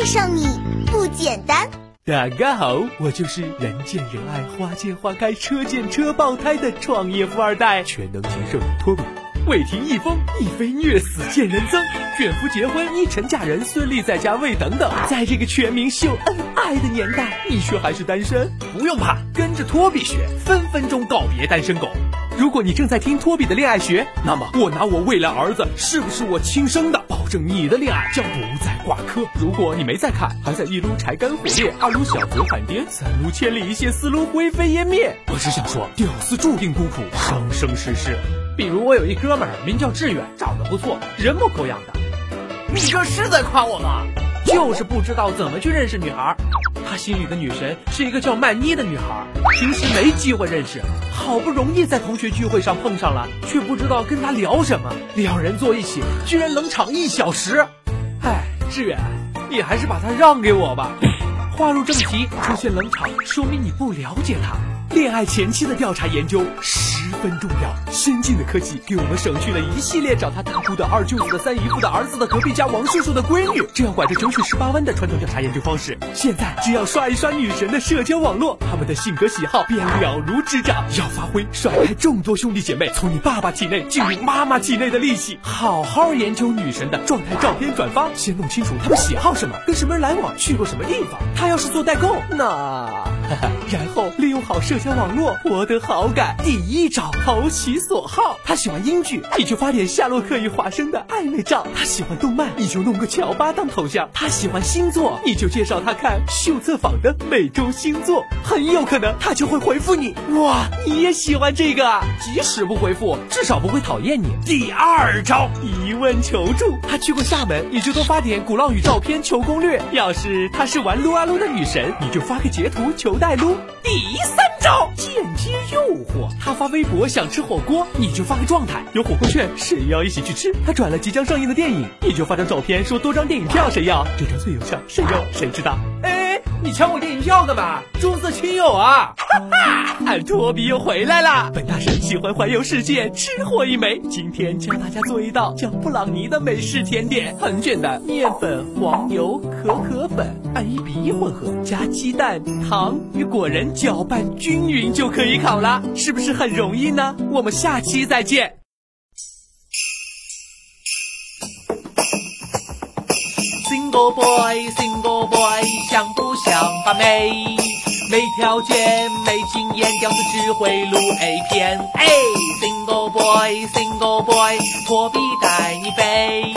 爱上你不简单。大家好，我就是人见人爱、花见花开、车见车爆胎的创业富二代，全能情圣托比。未停一封，一飞虐死见人憎，卷福结婚，一晨嫁人，孙俪在家喂等等。在这个全民秀恩爱的年代，你却还是单身？不用怕，跟着托比学，分分钟告别单身狗。如果你正在听托比的恋爱学，那么我拿我未来儿子是不是我亲生的，保证你的恋爱将不再挂科。如果你没在看，还在一撸柴干火烈，二撸小泽喊爹，三撸千里一线，四撸灰飞烟灭。我只想说，屌丝注定孤苦，生生世世。比如我有一哥们儿名叫志远，长得不错，人模狗样的。你这是在夸我吗？就是不知道怎么去认识女孩。他心里的女神是一个叫曼妮的女孩，平时没机会认识，好不容易在同学聚会上碰上了，却不知道跟她聊什么。两人坐一起，居然冷场一小时。唉，志远，你还是把她让给我吧。话入正题，出现冷场，说明你不了解她。恋爱前期的调查研究十分重要，先进的科技给我们省去了一系列找他大姑的、二舅子的、三姨夫的儿子的、隔壁家王叔叔的闺女，这样拐着九曲十八弯的传统调查研究方式。现在只要刷一刷女神的社交网络，他们的性格喜好便了如指掌。要发挥甩开众多兄弟姐妹从你爸爸体内进入妈妈体内的力气，好好研究女神的状态照片转发，先弄清楚他们喜好什么，跟什么人来往，去过什么地方。他要是做代购，那。然后利用好社交网络博得好感，第一找投其所好。他喜欢英剧，你就发点夏洛克与华生的暧昧照；他喜欢动漫，你就弄个乔巴当头像；他喜欢星座，你就介绍他看秀策坊的每周星座。很有可能他就会回复你，哇，你也喜欢这个啊？即使不回复，至少不会讨厌你。第二招一问求助，他去过厦门，你就多发点鼓浪屿照片求攻略；要是他是玩撸啊撸的女神，你就发个截图求。带撸第三招间接诱惑，他发微博想吃火锅，你就发个状态有火锅券，谁要一起去吃？他转了即将上映的电影，你就发张照片说多张电影票谁要？这招最有效，谁要谁知道？哎，你抢我电影票干嘛？重色轻友啊！哈哈，俺托比又回来了。本大神喜欢环游世界，吃货一枚。今天教大家做一道叫布朗尼的美式甜点，很简单，面粉、黄油、可可粉。按一比一混合，加鸡蛋、糖与果仁搅拌均匀就可以烤了，是不是很容易呢？我们下期再见。Single boy, single boy，想不想把妹？没条件，没经验，屌丝只会录 A 片。哎，Single boy, single boy，托比带你飞。